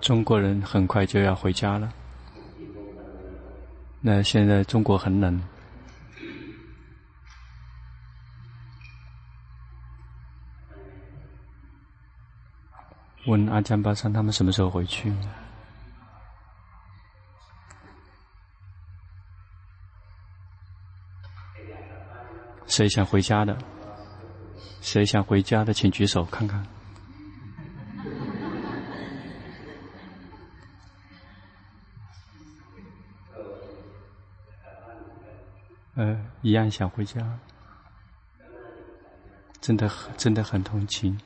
中国人很快就要回家了。那现在中国很冷。问阿江巴桑他们什么时候回去？谁想回家的？谁想回家的，请举手看看。呃，一样想回家，真的很真的很同情。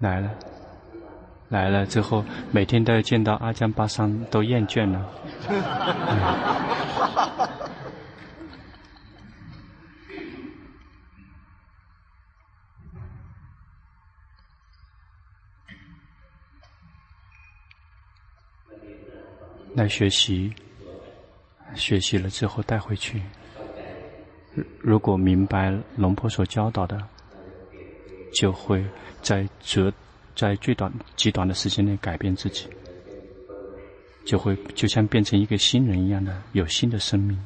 来了，来了之后，每天都要见到阿江巴桑，都厌倦了。来学习。学习了之后带回去。如果明白龙婆所教导的，就会在这在最短极短的时间内改变自己，就会就像变成一个新人一样的有新的生命。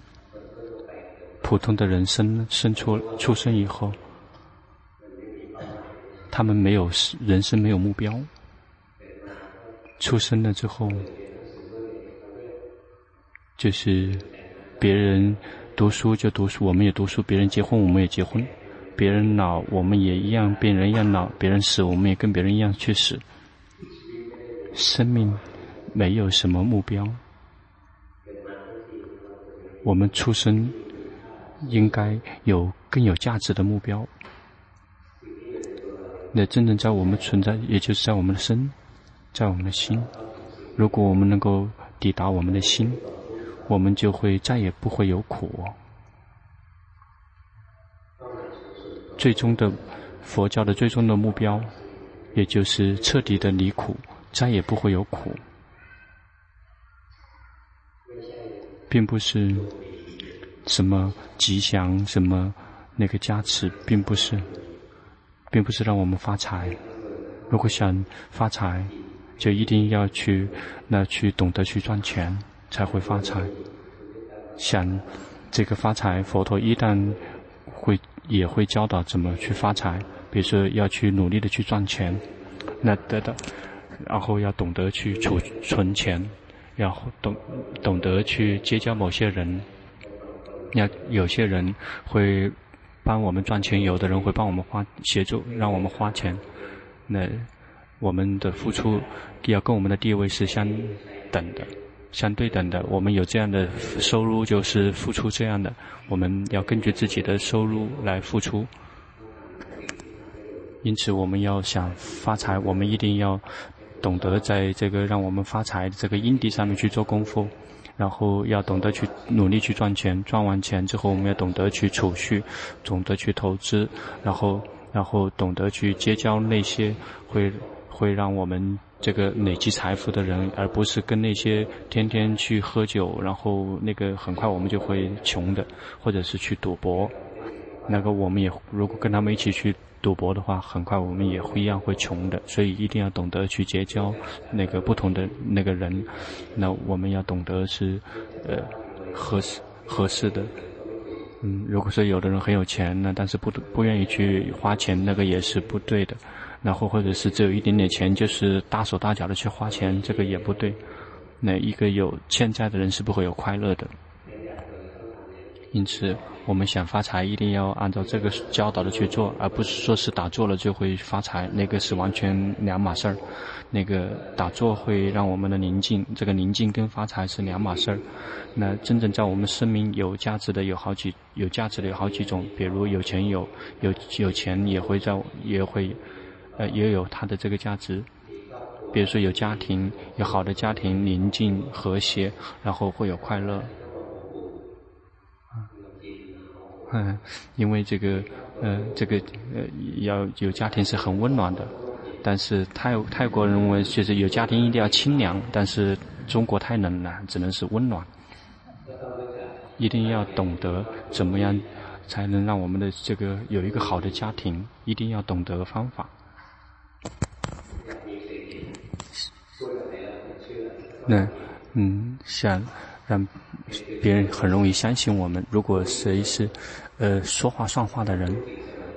普通的人生生出出生以后，他们没有人生没有目标。出生了之后。就是别人读书就读书，我们也读书；别人结婚，我们也结婚；别人老，我们也一样，别人一样老；别人死，我们也跟别人一样去死。生命没有什么目标，我们出生应该有更有价值的目标。那真正在我们存在，也就是在我们的身，在我们的心。如果我们能够抵达我们的心。我们就会再也不会有苦。最终的佛教的最终的目标，也就是彻底的离苦，再也不会有苦，并不是什么吉祥、什么那个加持，并不是，并不是让我们发财。如果想发财，就一定要去那去懂得去赚钱。才会发财。想这个发财，佛陀一旦会也会教导怎么去发财。比如说要去努力的去赚钱，那得到，然后要懂得去储存钱，要懂懂得去结交某些人。要有些人会帮我们赚钱，有的人会帮我们花协助，让我们花钱。那我们的付出要跟我们的地位是相等的。相对等的，我们有这样的收入，就是付出这样的。我们要根据自己的收入来付出。因此，我们要想发财，我们一定要懂得在这个让我们发财的这个因地上面去做功夫，然后要懂得去努力去赚钱。赚完钱之后，我们要懂得去储蓄，懂得去投资，然后然后懂得去结交那些会会让我们。这个累积财富的人，而不是跟那些天天去喝酒，然后那个很快我们就会穷的，或者是去赌博，那个我们也如果跟他们一起去赌博的话，很快我们也会一样会穷的。所以一定要懂得去结交那个不同的那个人，那我们要懂得是呃合适合适的。嗯，如果说有的人很有钱呢，但是不不愿意去花钱，那个也是不对的。然后或者是只有一点点钱，就是大手大脚的去花钱，这个也不对。那一个有欠债的人是不会有快乐的。因此，我们想发财，一定要按照这个教导的去做，而不是说是打坐了就会发财，那个是完全两码事儿。那个打坐会让我们的宁静，这个宁静跟发财是两码事儿。那真正在我们生命有价值的有好几有价值的有好几种，比如有钱有有有钱也会在也会。呃，也有它的这个价值，比如说有家庭，有好的家庭，宁静和谐，然后会有快乐。嗯，因为这个，呃，这个呃，要有家庭是很温暖的，但是泰泰国人认为就是有家庭一定要清凉，但是中国太冷了，只能是温暖。一定要懂得怎么样才能让我们的这个有一个好的家庭，一定要懂得方法。那嗯，想让别人很容易相信我们。如果谁是呃说话算话的人，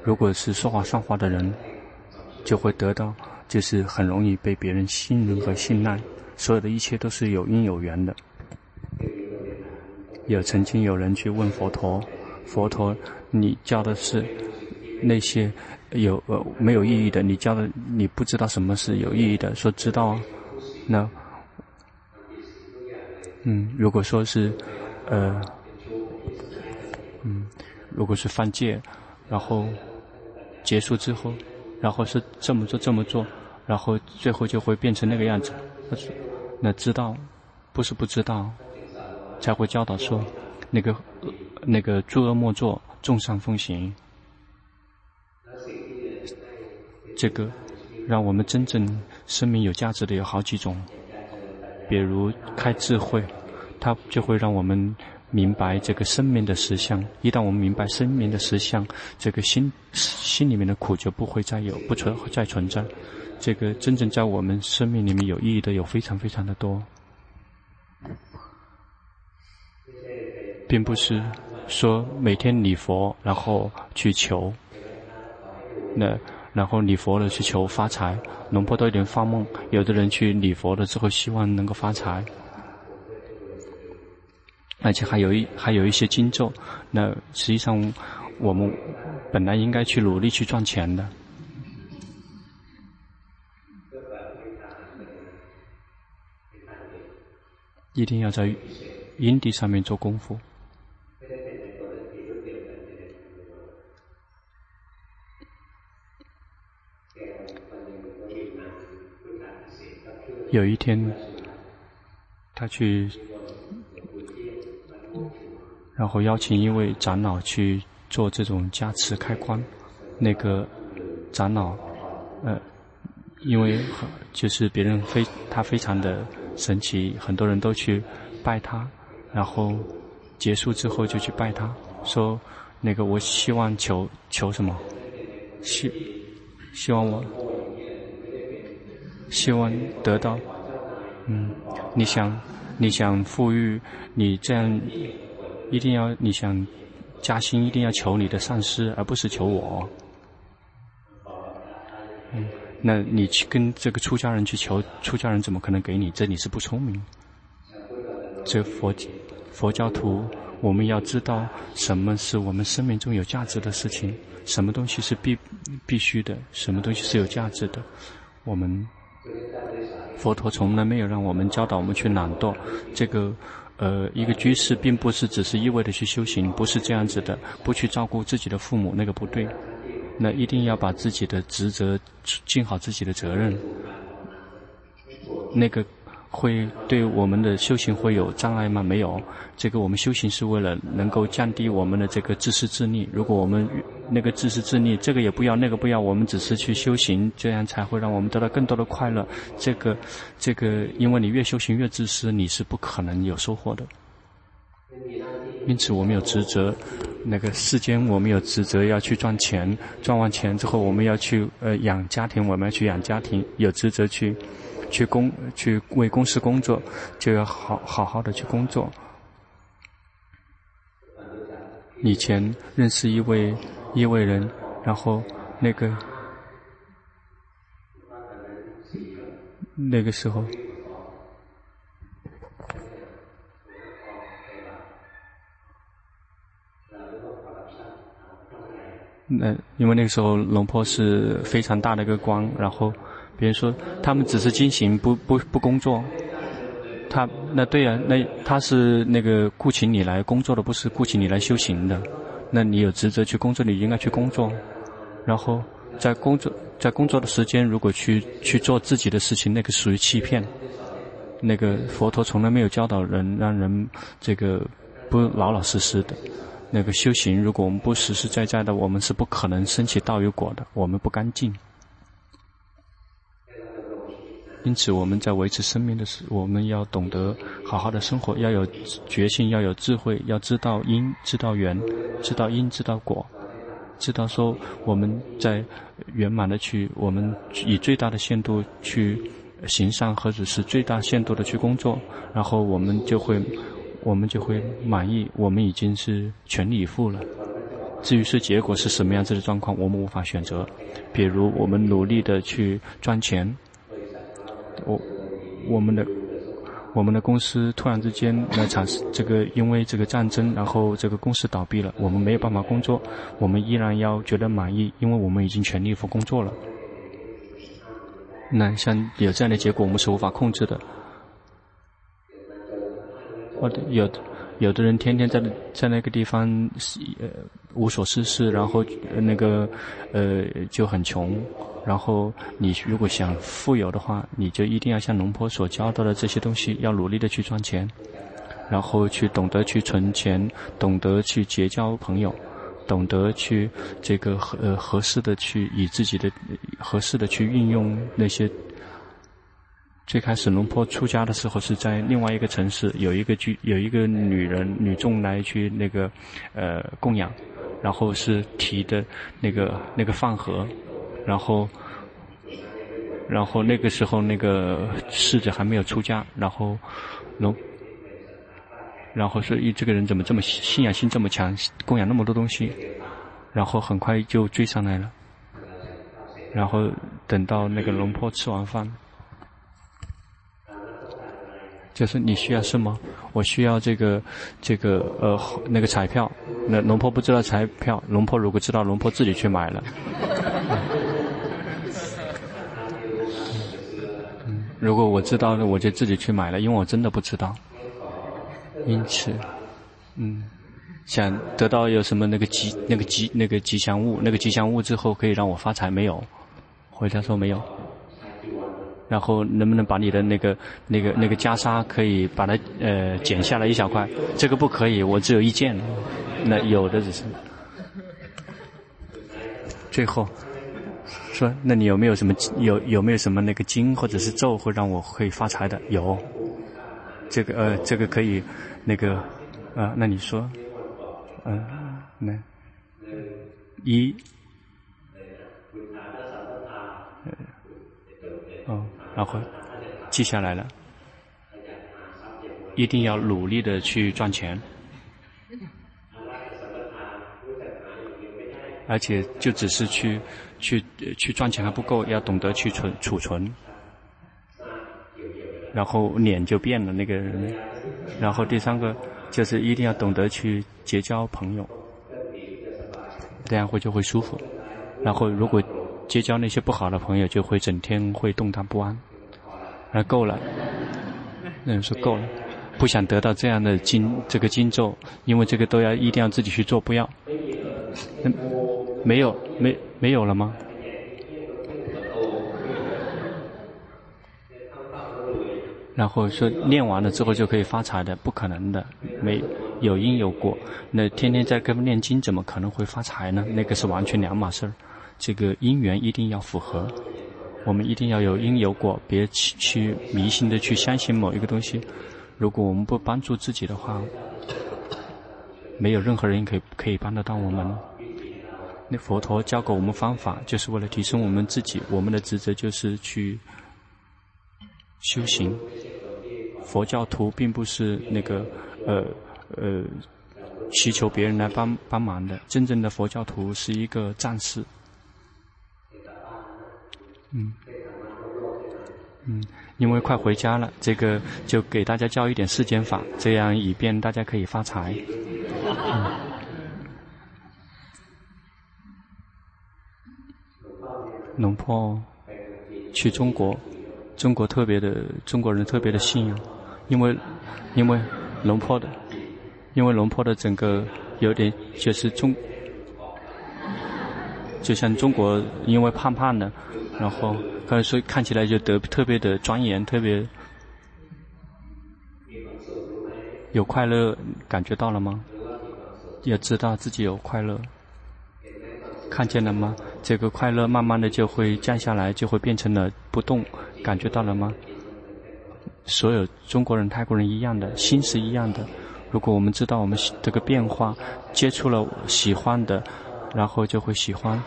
如果是说话算话的人，就会得到就是很容易被别人信任和信赖。所有的一切都是有因有缘的。有曾经有人去问佛陀：“佛陀，你教的是那些有呃没有意义的？你教的你不知道什么是有意义的？说知道啊？那嗯，如果说是呃嗯，如果是犯戒，然后结束之后，然后是这么做这么做，然后最后就会变成那个样子。那是那知道，不是不知道。”才会教导说，那个那个诸恶莫作，众善奉行。这个让我们真正生命有价值的有好几种，比如开智慧，它就会让我们明白这个生命的实相。一旦我们明白生命的实相，这个心心里面的苦就不会再有，不存再存在。这个真正在我们生命里面有意义的有非常非常的多。并不是说每天礼佛，然后去求，那然后礼佛了去求发财，龙婆都有点发梦。有的人去礼佛了之后，希望能够发财，而且还有一还有一些经咒。那实际上我们本来应该去努力去赚钱的，一定要在因地上面做功夫。有一天，他去，然后邀请一位长老去做这种加持开光。那个长老，呃，因为就是别人非他非常的神奇，很多人都去拜他。然后结束之后就去拜他，说：“那个我希望求求什么？希希望我。”希望得到，嗯，你想，你想富裕，你这样一定要，你想加薪，一定要求你的上司，而不是求我。嗯，那你去跟这个出家人去求，出家人怎么可能给你？这你是不聪明。这佛佛教徒，我们要知道什么是我们生命中有价值的事情，什么东西是必必须的，什么东西是有价值的，我们。佛陀从来没有让我们教导我们去懒惰，这个，呃，一个居士并不是只是一味的去修行，不是这样子的，不去照顾自己的父母，那个不对，那一定要把自己的职责尽好自己的责任，那个。会对我们的修行会有障碍吗？没有，这个我们修行是为了能够降低我们的这个自私自利。如果我们那个自私自利，这个也不要，那个不要，我们只是去修行，这样才会让我们得到更多的快乐。这个，这个，因为你越修行越自私，你是不可能有收获的。因此，我们有职责，那个世间我们有职责要去赚钱，赚完钱之后我们要去呃养家庭，我们要去养家庭，有职责去。去工去为公司工作，就要好好好的去工作。以前认识一位一位人，然后那个那个时候，那因为那个时候龙坡是非常大的一个光，然后。比如说，他们只是进行不不不工作，他那对啊，那他是那个雇请你来工作的，不是雇请你来修行的。那你有职责去工作，你应该去工作。然后在工作在工作的时间，如果去去做自己的事情，那个属于欺骗。那个佛陀从来没有教导人让人这个不老老实实的。那个修行，如果我们不实实在在的，我们是不可能升起道与果的。我们不干净。因此，我们在维持生命的时，我们要懂得好好的生活，要有决心，要有智慧，要知道因，知道缘，知道因，知道果，知道说我们在圆满的去，我们以最大的限度去，行善或者是最大限度的去工作，然后我们就会，我们就会满意，我们已经是全力以赴了。至于是结果是什么样子的状况，我们无法选择。比如我们努力的去赚钱，我我们的我们的公司突然之间来产生这个，因为这个战争，然后这个公司倒闭了，我们没有办法工作，我们依然要觉得满意，因为我们已经全力以赴工作了。那像有这样的结果，我们是无法控制的。或者有的。有的人天天在在那个地方，呃，无所事事，然后呃那个，呃，就很穷。然后你如果想富有的话，你就一定要像龙坡所教到的这些东西，要努力的去赚钱，然后去懂得去存钱，懂得去结交朋友，懂得去这个合合适的去以自己的合适的去运用那些。最开始龙坡出家的时候是在另外一个城市，有一个居有一个女人女众来去那个呃供养，然后是提的那个那个饭盒，然后然后那个时候那个侍者还没有出家，然后龙然后说，咦，这个人怎么这么信仰心这么强，供养那么多东西，然后很快就追上来了，然后等到那个龙婆吃完饭。就是你需要什么？我需要这个，这个呃那个彩票。那龙婆不知道彩票，龙婆如果知道，龙婆自己去买了。如果我知道了，我就自己去买了，因为我真的不知道。因此，嗯，想得到有什么那个吉那个吉那个吉祥物，那个吉祥物之后可以让我发财没有？回答说没有。然后能不能把你的那个、那个、那个袈裟可以把它呃剪下来一小块？这个不可以，我只有一件。那有的只是。最后说，那你有没有什么有有没有什么那个经或者是咒会让我可以发财的？有。这个呃，这个可以那个啊、呃，那你说，嗯、呃，那一。哦。然后记下来了，一定要努力的去赚钱，而且就只是去去去赚钱还不够，要懂得去存储存，然后脸就变了那个人，然后第三个就是一定要懂得去结交朋友，这样会就会舒服，然后如果。结交那些不好的朋友，就会整天会动荡不安。那够了，那人说够了，不想得到这样的经这个经咒，因为这个都要一定要自己去做，不要。嗯，没有，没没有了吗？然后说念完了之后就可以发财的，不可能的，没有因有果。那天天在跟念经，怎么可能会发财呢？那个是完全两码事儿。这个因缘一定要符合，我们一定要有因有果，别去去迷信的去相信某一个东西。如果我们不帮助自己的话，没有任何人可以可以帮得到我们。那佛陀教给我们方法，就是为了提升我们自己。我们的职责就是去修行。佛教徒并不是那个呃呃祈求别人来帮帮忙的，真正的佛教徒是一个战士。嗯，嗯，因为快回家了，这个就给大家教一点世间法，这样以便大家可以发财。嗯，龙婆去中国，中国特别的中国人特别的信仰，因为因为龙婆的，因为龙婆的整个有点就是中，就像中国因为胖胖的。然后，可能说看起来就得特别的庄严，特别有快乐，感觉到了吗？也知道自己有快乐，看见了吗？这个快乐慢慢的就会降下来，就会变成了不动，感觉到了吗？所有中国人、泰国人一样的心是一样的。如果我们知道我们这个变化，接触了喜欢的，然后就会喜欢。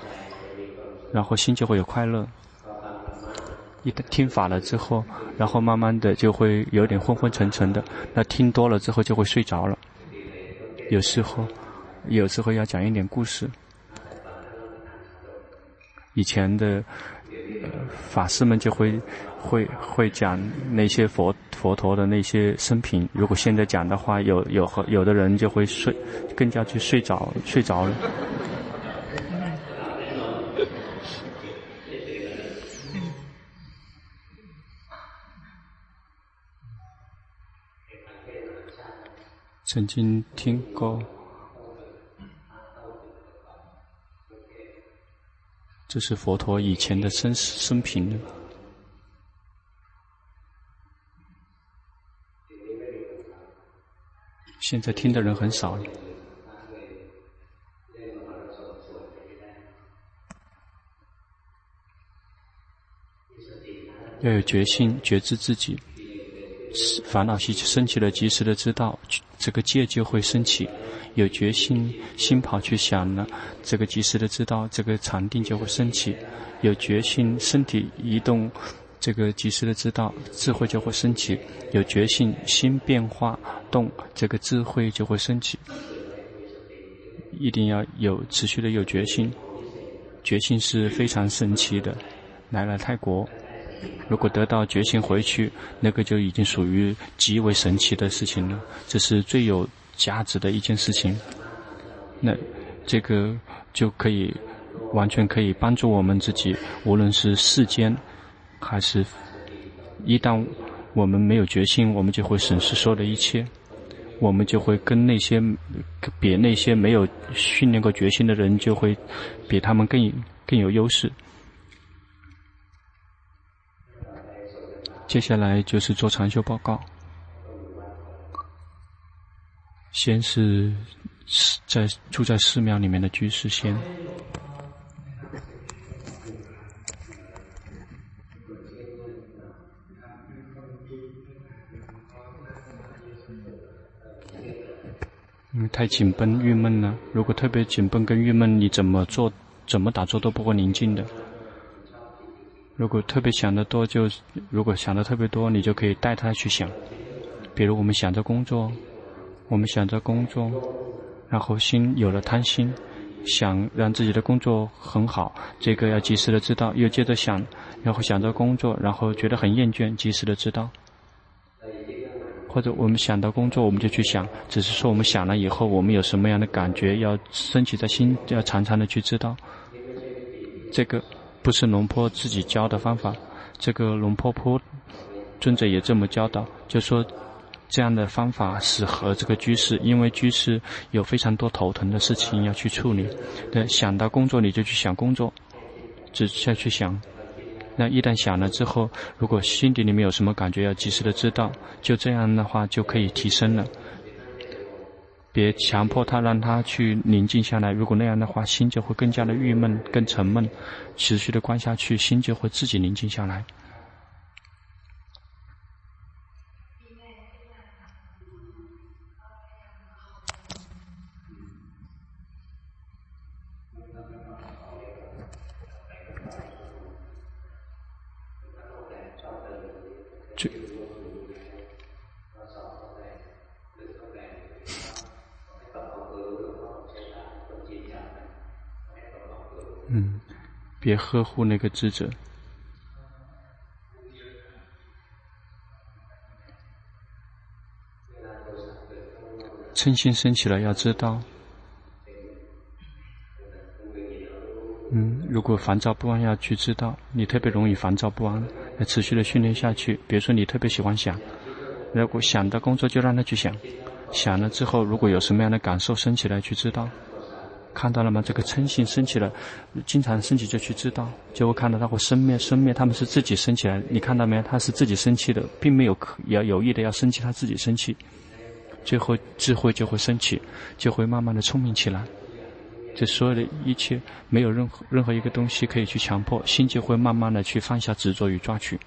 然后心就会有快乐，一听法了之后，然后慢慢的就会有点昏昏沉沉的。那听多了之后就会睡着了。有时候，有时候要讲一点故事。以前的、呃、法师们就会会会讲那些佛佛陀的那些生平。如果现在讲的话，有有和有的人就会睡，更加去睡着睡着了。曾经听过，这是佛陀以前的生死生平。现在听的人很少了。要有决心，觉知自己。烦恼习升起了，及时的知道，这个戒就会升起。有决心，心跑去想了，这个及时的知道，这个禅定就会升起。有决心，身体移动，这个及时的知道，智慧就会升起。有决心，心变化动，这个智慧就会升起。一定要有持续的有决心，决心是非常神奇的。来了泰国。如果得到决心回去，那个就已经属于极为神奇的事情了。这是最有价值的一件事情。那这个就可以完全可以帮助我们自己，无论是世间，还是一旦我们没有决心，我们就会损失所有的一切，我们就会跟那些比那些没有训练过决心的人，就会比他们更更有优势。接下来就是做禅修报告。先是在住在寺庙里面的居士先。因为太紧绷、郁闷了。如果特别紧绷跟郁闷，你怎么做、怎么打坐都不会宁静的。如果特别想得多，就如果想的特别多，你就可以带他去想。比如我们想着工作，我们想着工作，然后心有了贪心，想让自己的工作很好，这个要及时的知道。又接着想，然后想着工作，然后觉得很厌倦，及时的知道。或者我们想到工作，我们就去想，只是说我们想了以后，我们有什么样的感觉，要升起在心，要常常的去知道。这个。不是龙坡自己教的方法，这个龙坡坡尊者也这么教导，就说这样的方法适合这个居士，因为居士有非常多头疼的事情要去处理。对，想到工作你就去想工作，只需要去想。那一旦想了之后，如果心底里面有什么感觉，要及时的知道，就这样的话就可以提升了。别强迫他，让他去宁静下来。如果那样的话，心就会更加的郁闷、更沉闷。持续的观下去，心就会自己宁静下来。嗯别呵护那个智者，嗔心升起来要知道。嗯，如果烦躁不安要去知道，你特别容易烦躁不安，要持续的训练下去。比如说你特别喜欢想，如果想到工作就让他去想，想了之后如果有什么样的感受升起来去知道。看到了吗？这个嗔心升起了，经常升起就去知道，就会看到它会生灭生灭，他们是自己升起来。你看到没有？它是自己生气的，并没有可要有意的要生气，他自己生气，最后智慧就会升起，就会慢慢的聪明起来。这所有的一切，没有任何任何一个东西可以去强迫，心就会慢慢的去放下执着与抓取。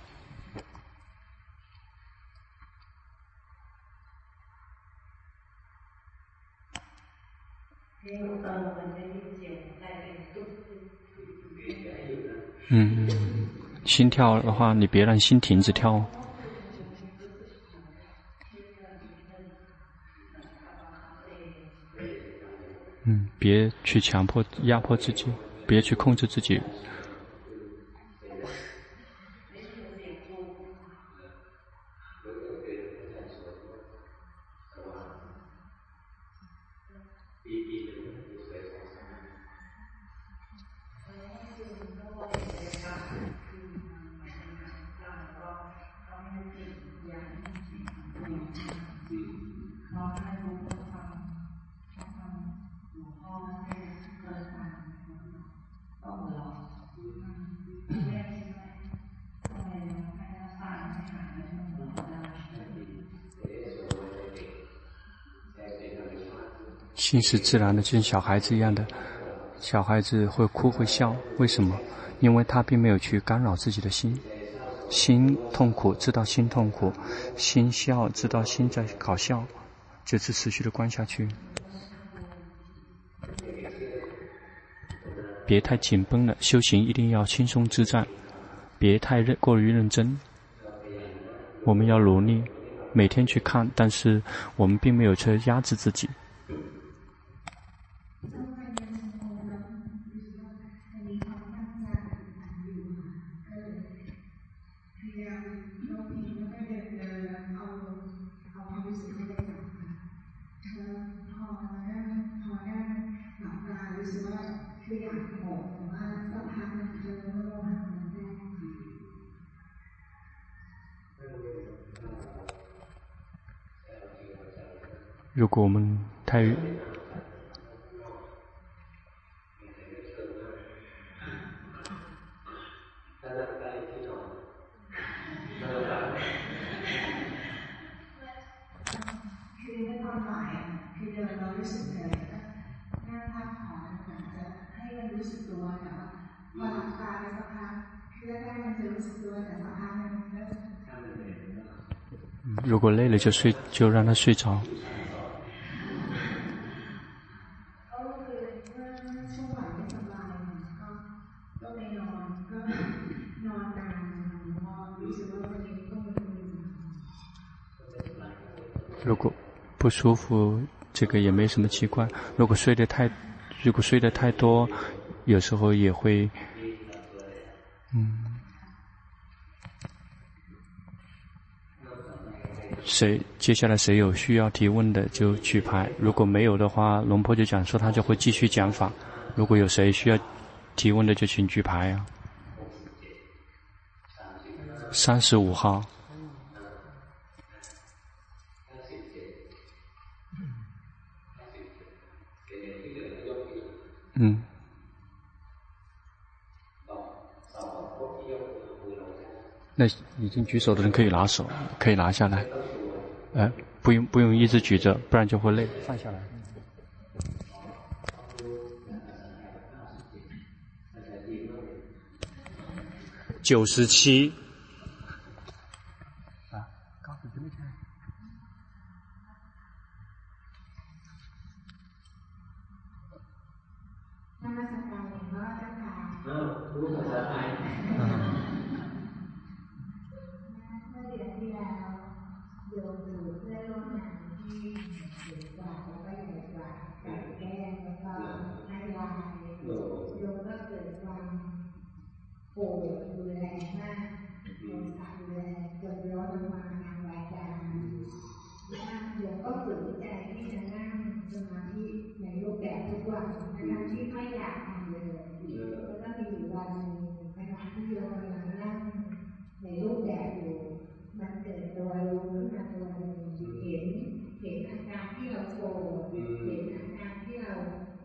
嗯，心跳的话，你别让心停止跳。嗯，别去强迫、压迫自己，别去控制自己。心是自然的，就像小孩子一样的，小孩子会哭会笑，为什么？因为他并没有去干扰自己的心，心痛苦知道心痛苦，心笑知道心在搞笑，就是持续的观下去，别太紧绷了，修行一定要轻松自在，别太认过于认真，我们要努力每天去看，但是我们并没有去压制自己。如果我们太，如果累了就睡，就让他睡着。如果不舒服，这个也没什么奇怪。如果睡得太，如果睡得太多，有时候也会，嗯。谁接下来谁有需要提问的就举牌，如果没有的话，龙婆就讲说他就会继续讲法。如果有谁需要提问的就请举牌啊。三十五号。那已经举手的人可以拿手，可以拿下来。哎，不用不用一直举着，不然就会累。放下来。九十七。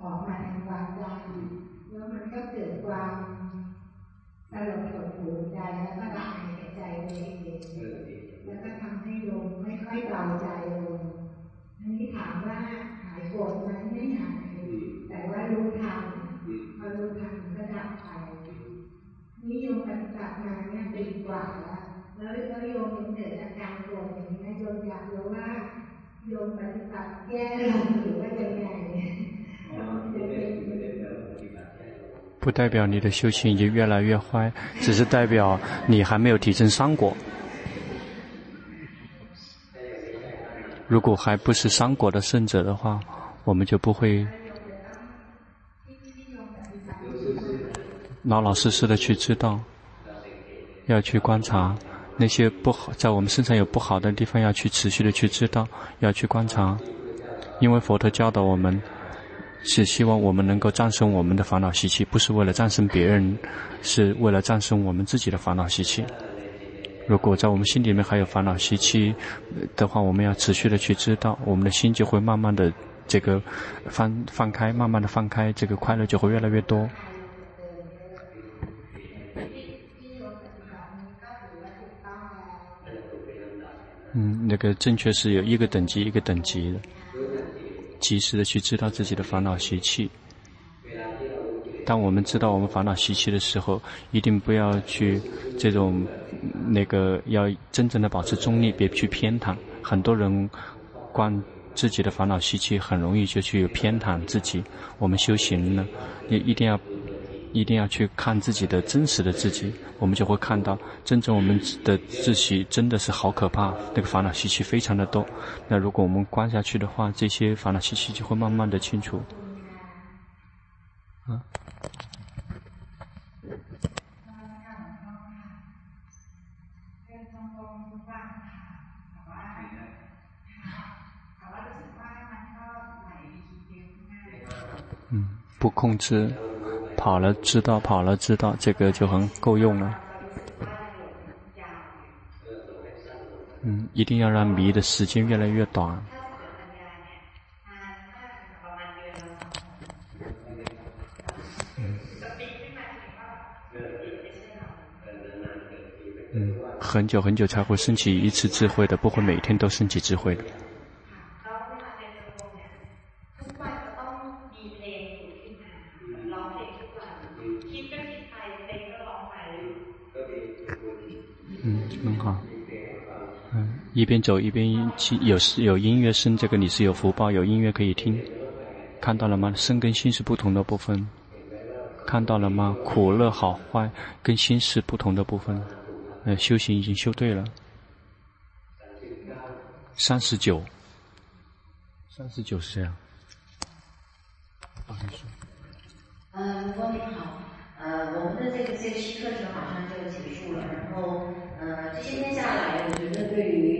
ออกมาทางวางใจแล้วมันก็เกิดความสลดหดหูใจแล้วก็ละอายแก่ใจไปเองแล้วก็ทำให้ลงไม่ค่อยเบาใจลงอันนี้ถามว่าหายโกรธไหมไม่หายแต่ว่ารู้ทันพอรู้ทันก็ดับไปนิยมปฏิบัติมาเนี่ยปีกว่าแล้วแล้วโยมยังเกิดอาการโกรธอย่างนี้นะโยมอยากรู้ว่าโยมปฏิบัติแย่ลงหรือว่ายังไง 不代表你的修行已经越来越坏，只是代表你还没有提升三果。如果还不是三果的圣者的话，我们就不会老老实实的去知道，要去观察那些不好在我们身上有不好的地方，要去持续的去知道，要去观察，因为佛陀教导我们。是希望我们能够战胜我们的烦恼习气，不是为了战胜别人，是为了战胜我们自己的烦恼习气。如果在我们心里面还有烦恼习气的话，我们要持续的去知道，我们的心就会慢慢的这个放放开，慢慢的放开，这个快乐就会越来越多。嗯，那个正确是有一个等级一个等级的。及时的去知道自己的烦恼习气。当我们知道我们烦恼习气的时候，一定不要去这种那个，要真正的保持中立，别去偏袒。很多人观自己的烦恼习气，很容易就去偏袒自己。我们修行呢，也一定要。一定要去看自己的真实的自己，我们就会看到真正我们的自己真的是好可怕，那个烦恼习气非常的多。那如果我们观下去的话，这些烦恼习气就会慢慢的清除。啊。嗯，不控制。跑了知道，跑了知道，这个就很够用了。嗯，一定要让迷的时间越来越短。嗯，很久很久才会升起一次智慧的，不会每天都升起智慧的。一边走一边听，有有音乐声，这个你是有福报，有音乐可以听，看到了吗？身跟心是不同的部分，看到了吗？苦乐好坏跟心是不同的部分，呃，修行已经修对了。三十九，三十九是这样。不好意思。呃，光明好，呃，我们的这个学习课程马上就结束了，然后呃，这些天下来，我觉得对于，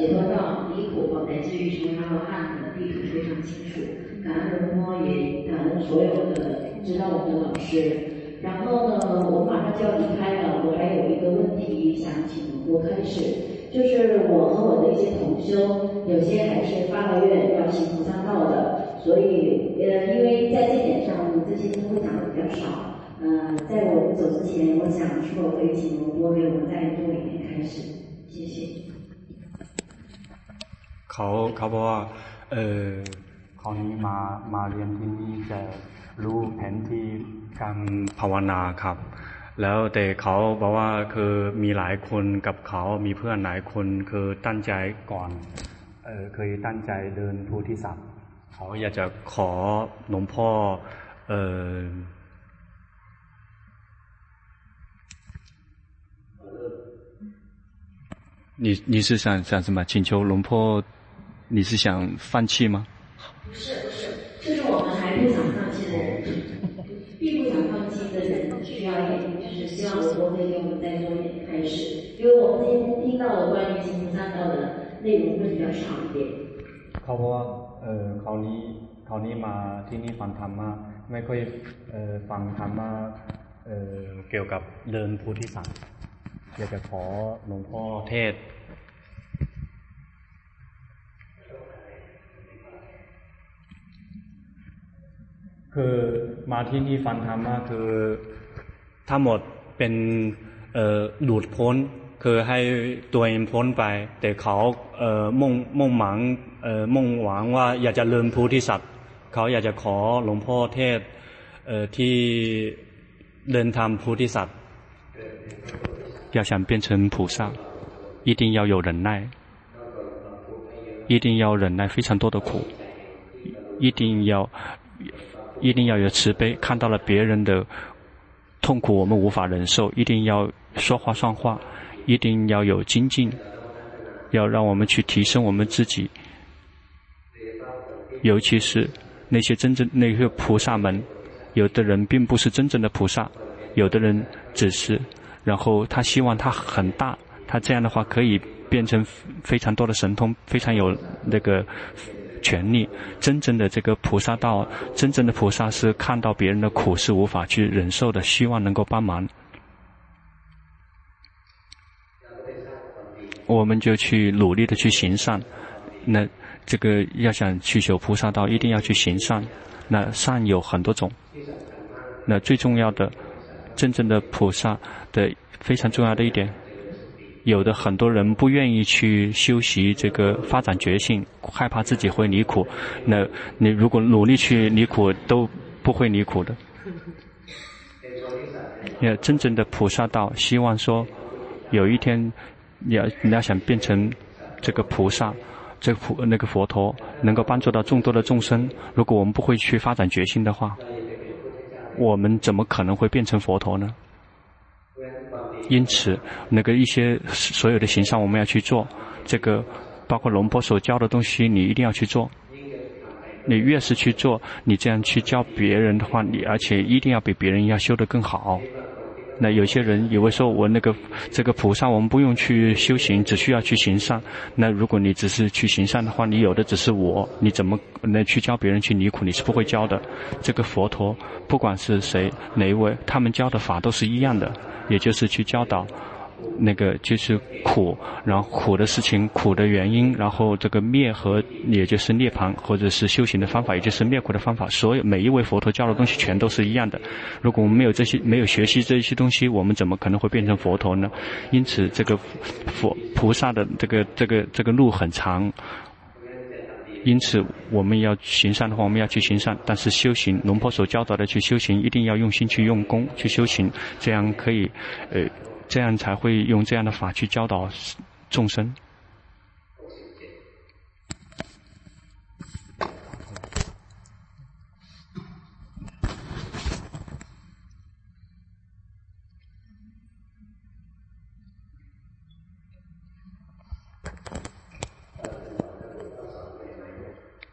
解脱道离苦乃至于成为阿罗汉的地图非常清楚。感恩龙波，也感恩所有的指导我们的老师。然后呢，我马上就要离开了，我还有一个问题想请龙波开始，就是我和我的一些同修，有些还是发了愿要行菩萨道的，所以呃，因为在这点上，我们这些都会讲的比较少。呃，在我们走之前，我想说，可以请龙波给我们在座里面开始，谢谢。 เขาเขาบอกว่าเออเขานี้มามาเรียนที่นี่จะรู้แผนที่การภาวนาครับ แล้วแต่เขาบอกว่าคือมีหลายคนกับเขามีเพื่อนหลายคนคือตั้งใจก่อนเออเคยตั้งใจเดินภูที่สัตว์เขาอยากจะขอหลวงพ่อเออ你你是想想什么？请求龙婆。 你是想放弃吗？不是不是，就是我们还不想放弃的人，并不想放弃的人需要一点，就是希望我多可以给我们再多一点开始，因为我们今天听到的关于行菩萨道的内容会比较少一点。เขาบอกว่าเออเขานี้เขานี้มาที่นี่ฟังธรรมะไม่ค่อยเออฟังธรรมะเออเกี่ยวกับเดินโพธิสัตว์อยากจะขอหลวงพ่อเทศ คือมาที่นี่ฟังธรรมะคือทั้งหมดเป็นเอ่อหลุดพ้น คือให้ตัวเองพ้นไป แต่เขาเอ่อมุ่งมุ่งหวังเอ่อมุ่งหวังว่าอยากจะเลิมภูธิสัตว์ เขาอยากจะขอหลวงพ่อเทศเอ่อที่เดินทำภูธิสัตว์要想变成菩萨，一定要有忍耐，一定要忍耐非常多的苦，一定要。 一定要有慈悲，看到了别人的痛苦，我们无法忍受，一定要说话算话，一定要有精进，要让我们去提升我们自己，尤其是那些真正那些菩萨们，有的人并不是真正的菩萨，有的人只是，然后他希望他很大，他这样的话可以变成非常多的神通，非常有那个。权利，真正的这个菩萨道，真正的菩萨是看到别人的苦是无法去忍受的，希望能够帮忙。我们就去努力的去行善。那这个要想去修菩萨道，一定要去行善。那善有很多种。那最重要的，真正的菩萨的非常重要的一点。有的很多人不愿意去修习这个发展觉性，害怕自己会离苦。那你如果努力去离苦，都不会离苦的。要真正的菩萨道，希望说有一天你要你要想变成这个菩萨，这个菩那个佛陀能够帮助到众多的众生。如果我们不会去发展觉性的话，我们怎么可能会变成佛陀呢？因此，那个一些所有的行善，我们要去做。这个包括龙婆所教的东西，你一定要去做。你越是去做，你这样去教别人的话，你而且一定要比别人要修得更好。那有些人以为说我那个这个菩萨，我们不用去修行，只需要去行善。那如果你只是去行善的话，你有的只是我，你怎么能去教别人去离苦？你是不会教的。这个佛陀，不管是谁哪一位，他们教的法都是一样的。也就是去教导，那个就是苦，然后苦的事情、苦的原因，然后这个灭和也就是涅槃，或者是修行的方法，也就是灭苦的方法。所有每一位佛陀教的东西全都是一样的。如果我们没有这些，没有学习这些东西，我们怎么可能会变成佛陀呢？因此，这个佛菩萨的这个这个这个路很长。因此，我们要行善的话，我们要去行善。但是修行，龙婆所教导的去修行，一定要用心去用功去修行，这样可以，呃，这样才会用这样的法去教导众生。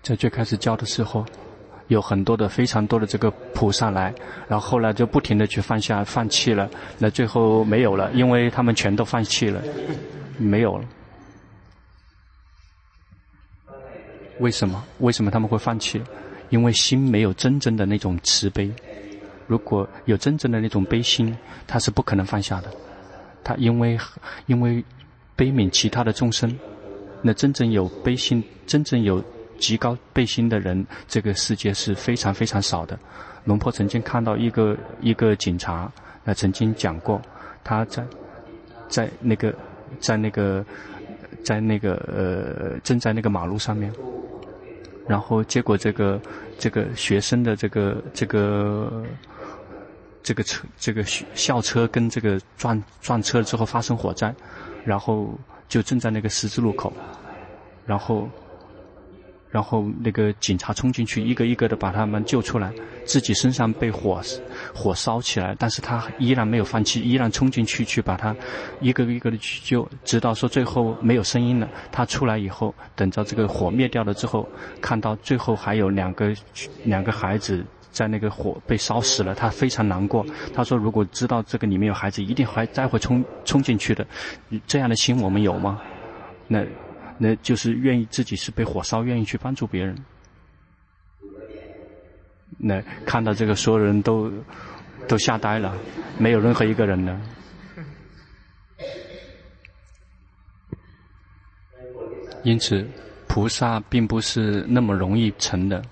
在最开始教的时候，有很多的非常多的这个菩萨来，然后后来就不停的去放下、放弃了，那最后没有了，因为他们全都放弃了，没有了。为什么？为什么他们会放弃？因为心没有真正的那种慈悲。如果有真正的那种悲心，他是不可能放下的。他因为因为悲悯其他的众生，那真正有悲心，真正有。极高背心的人，这个世界是非常非常少的。龙婆曾经看到一个一个警察，呃，曾经讲过，他在在那个在那个在那个呃正在那个马路上面，然后结果这个这个学生的这个这个这个车这个校车跟这个撞撞车之后发生火灾，然后就正在那个十字路口，然后。然后那个警察冲进去，一个一个的把他们救出来，自己身上被火火烧起来，但是他依然没有放弃，依然冲进去去把他一个一个的去救，直到说最后没有声音了。他出来以后，等着这个火灭掉了之后，看到最后还有两个两个孩子在那个火被烧死了，他非常难过。他说：“如果知道这个里面有孩子，一定还再会冲冲进去的。这样的心我们有吗？”那。那就是愿意自己是被火烧，愿意去帮助别人。那看到这个，所有人都都吓呆了，没有任何一个人呢。因此，菩萨并不是那么容易成的。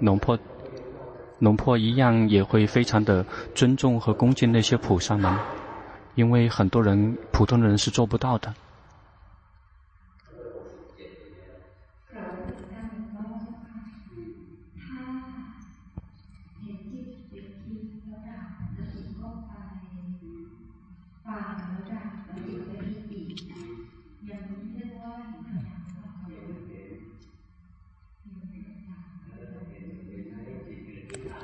龙婆，龙婆一样也会非常的尊重和恭敬那些菩萨们，因为很多人普通人是做不到的。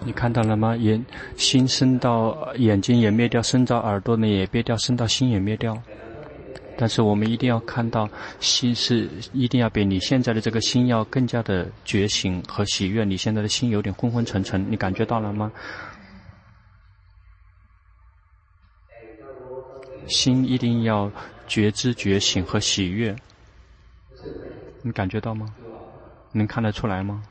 你看到了吗？眼心升到眼睛也灭掉，升到耳朵呢也灭掉，升到心也灭掉。但是我们一定要看到，心是一定要比你现在的这个心要更加的觉醒和喜悦。你现在的心有点昏昏沉沉，你感觉到了吗？心一定要觉知、觉醒和喜悦。你感觉到吗？能看得出来吗？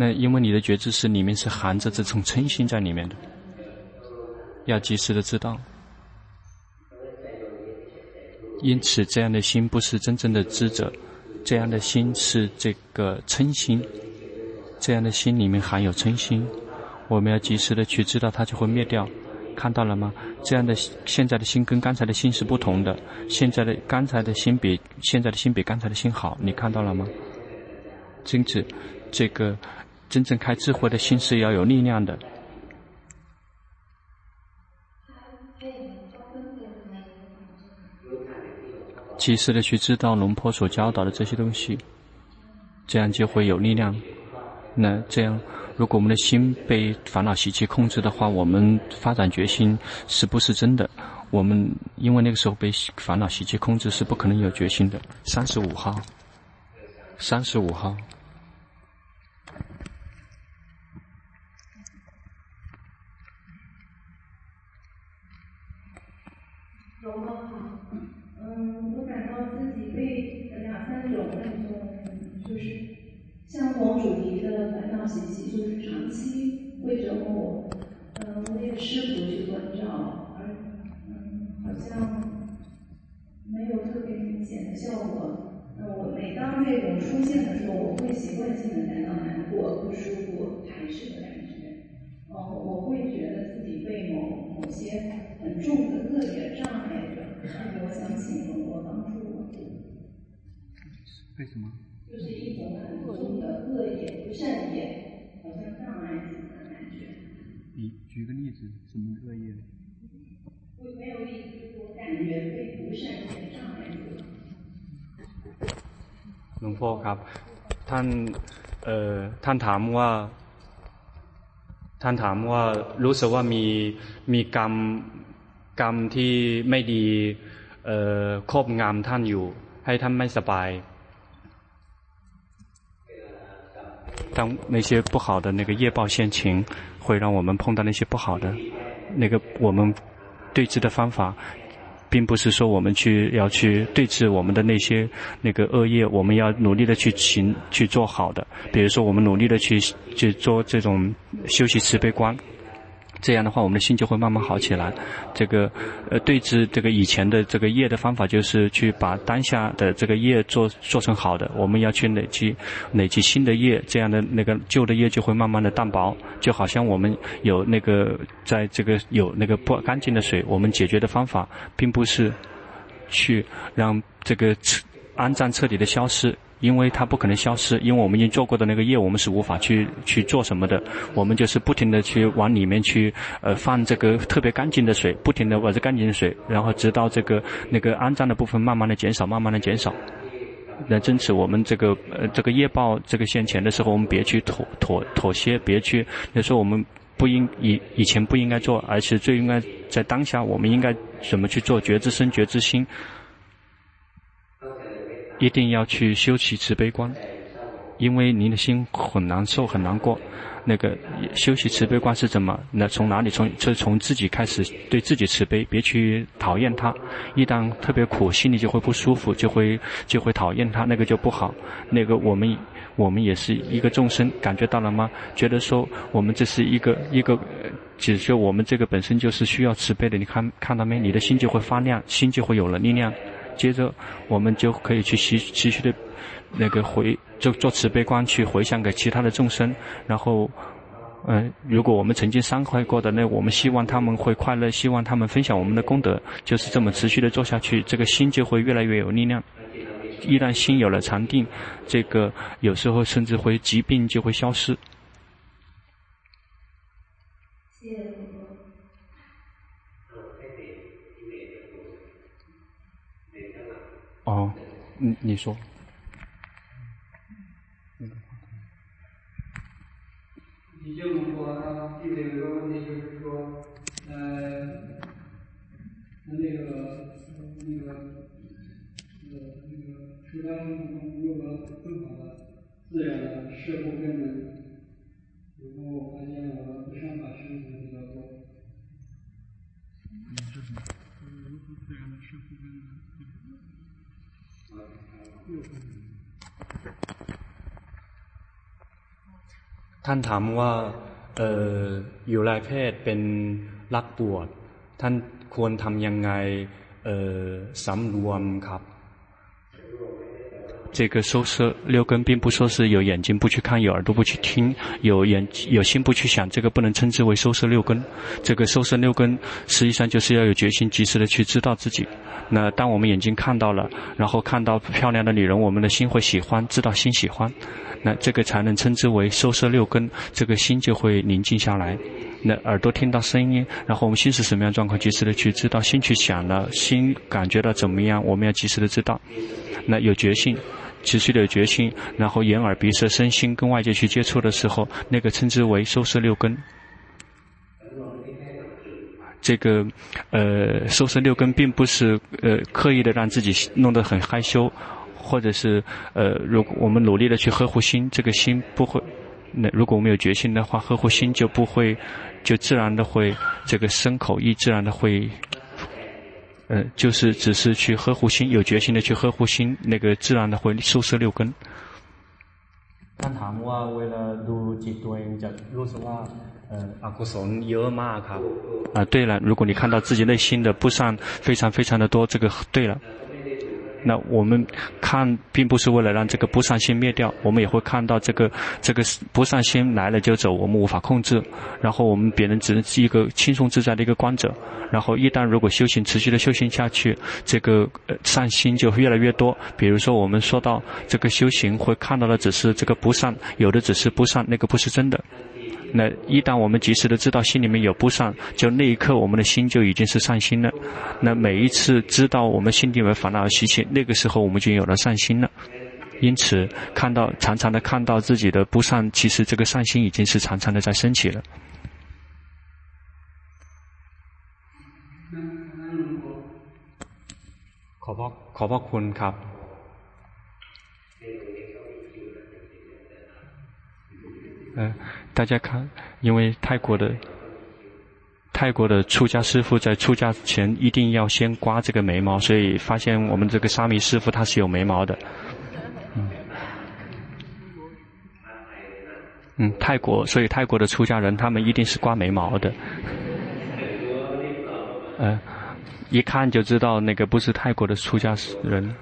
那因为你的觉知是里面是含着这种嗔心在里面的。要及时的知道，因此这样的心不是真正的知者，这样的心是这个嗔心，这样的心里面含有嗔心，我们要及时的去知道它就会灭掉，看到了吗？这样的现在的心跟刚才的心是不同的，现在的刚才的心比现在的心比刚才的心好，你看到了吗？因此，这个真正开智慧的心是要有力量的。及时的去知道龙婆所教导的这些东西，这样就会有力量。那这样，如果我们的心被烦恼习气控制的话，我们发展决心是不是真的？我们因为那个时候被烦恼习气控制，是不可能有决心的。三十五号，三十五号。相同主题的烦恼习气，就是长期会折磨我。嗯，我也试图去关照，而嗯，好像没有特别明显的效果。那我每当这种出现的时候，我会习惯性的感到难过、不舒服、排斥的感觉。哦，我会觉得自己被某某些很重的恶业障碍着。我想请龙婆帮助我。为什么？就是一种很重的恶业、不善业，好像障碍自己的感觉。你举个例子，什么恶业？我没有例子，我感觉被不善业障碍住。หลวงพ่อครับท่านเอ่อท่านถามว่าท่านถามว่ารู้สึกว่ามีมีกรรม กรรมที่ไม่ดีเอ่อครอบงำท่านอยู่ ให้ท่านไม่สบาย当那些不好的那个业报现前，会让我们碰到那些不好的，那个我们对治的方法，并不是说我们去要去对治我们的那些那个恶业，我们要努力的去行去做好的，比如说我们努力的去去做这种修习慈悲观。 这样的话，我们的心就会慢慢好起来。这个，呃，对治这个以前的这个业的方法，就是去把当下的这个业做做成好的。我们要去累积累积新的业，这样的那个旧的业就会慢慢的淡薄。就好像我们有那个在这个有那个不干净的水，我们解决的方法，并不是去让这个肮脏彻底的消失。因为它不可能消失，因为我们已经做过的那个业，我们是无法去去做什么的。我们就是不停的去往里面去，呃，放这个特别干净的水，不停的往这干净的水，然后直到这个那个肮脏的部分慢慢的减少，慢慢的减少。那因此我们这个呃这个业报这个现前的时候，我们别去妥妥妥协，别去，那时候我们不应以以前不应该做，而是最应该在当下，我们应该怎么去做觉知身觉知心。一定要去修习慈悲观，因为您的心很难受、很难过。那个修习慈悲观是怎么？那从哪里？从是从自己开始，对自己慈悲，别去讨厌他。一旦特别苦，心里就会不舒服，就会就会讨厌他，那个就不好。那个我们我们也是一个众生，感觉到了吗？觉得说我们这是一个一个，只是我们这个本身就是需要慈悲的。你看看到没？你的心就会发亮，心就会有了力量。接着，我们就可以去继继续的，那个回就做慈悲观，去回向给其他的众生。然后，嗯、如果我们曾经伤害过的，那我们希望他们会快乐，希望他们分享我们的功德，就是这么持续的做下去，这个心就会越来越有力量。一旦心有了禅定，这个有时候甚至会疾病就会消失。哦，你你说。话，他记得有一个问题，就是说，呃，那个那个那个那个出家生活中如何更好的自然的摄护根呢？如果我发现我不善法师 ท่านถามว่าเอออยู่รายเพศเป็นรักบวชท่านควรทำยังไงเออสำรวมครับ 这个收摄六根，并不说是有眼睛不去看，有耳朵不去听，有眼有心不去想，这个不能称之为收摄六根。这个收摄六根，实际上就是要有决心，及时的去知道自己。那当我们眼睛看到了，然后看到漂亮的女人，我们的心会喜欢，知道心喜欢，那这个才能称之为收摄六根，这个心就会宁静下来。那耳朵听到声音，然后我们心是什么样状况，及时的去知道，心去想了，心感觉到怎么样，我们要及时的知道。那有决心。持续的决心，然后眼耳鼻舌身心跟外界去接触的时候，那个称之为收摄六根。这个呃，收摄六根并不是呃刻意的让自己弄得很害羞，或者是呃，如果我们努力的去呵护心，这个心不会。那如果我们有决心的话，呵护心就不会，就自然的会这个身口意自然的会。呃，就是只是去呵护心，有决心的去呵护心，那个自然的会收摄六根。ท่านถามว่าเวลาดูจิตตัวเองจะรู้สึกว่า呃อกุศลเยอะมากครับ啊，对了，如果你看到自己内心的不善非常非常的多，这个对了。 那我们看，并不是为了让这个不善心灭掉，我们也会看到这个这个不善心来了就走，我们无法控制。然后我们别人只能是一个轻松自在的一个观者。然后一旦如果修行持续的修行下去，这个善心就越来越多。比如说我们说到这个修行，会看到的只是这个不善，有的只是不善，那个不是真的。那一旦我们及时的知道心里面有不善，就那一刻我们的心就已经是善心了。那每一次知道我们心里面烦恼习气，那个时候我们就有了善心了。因此，看到常常的看到自己的不善，其实这个善心已经是常常的在升起了。ขอบขอบคุณครับ。嗯。 大家看，因为泰国的泰国的出家师父在出家前一定要先刮这个眉毛，所以发现我们这个沙弥师父他是有眉毛的。嗯，嗯，泰国，所以泰国的出家人他们一定是刮眉毛的。嗯，一看就知道那个不是泰国的出家人。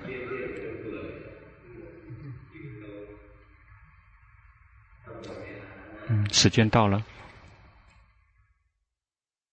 嗯，时间到了。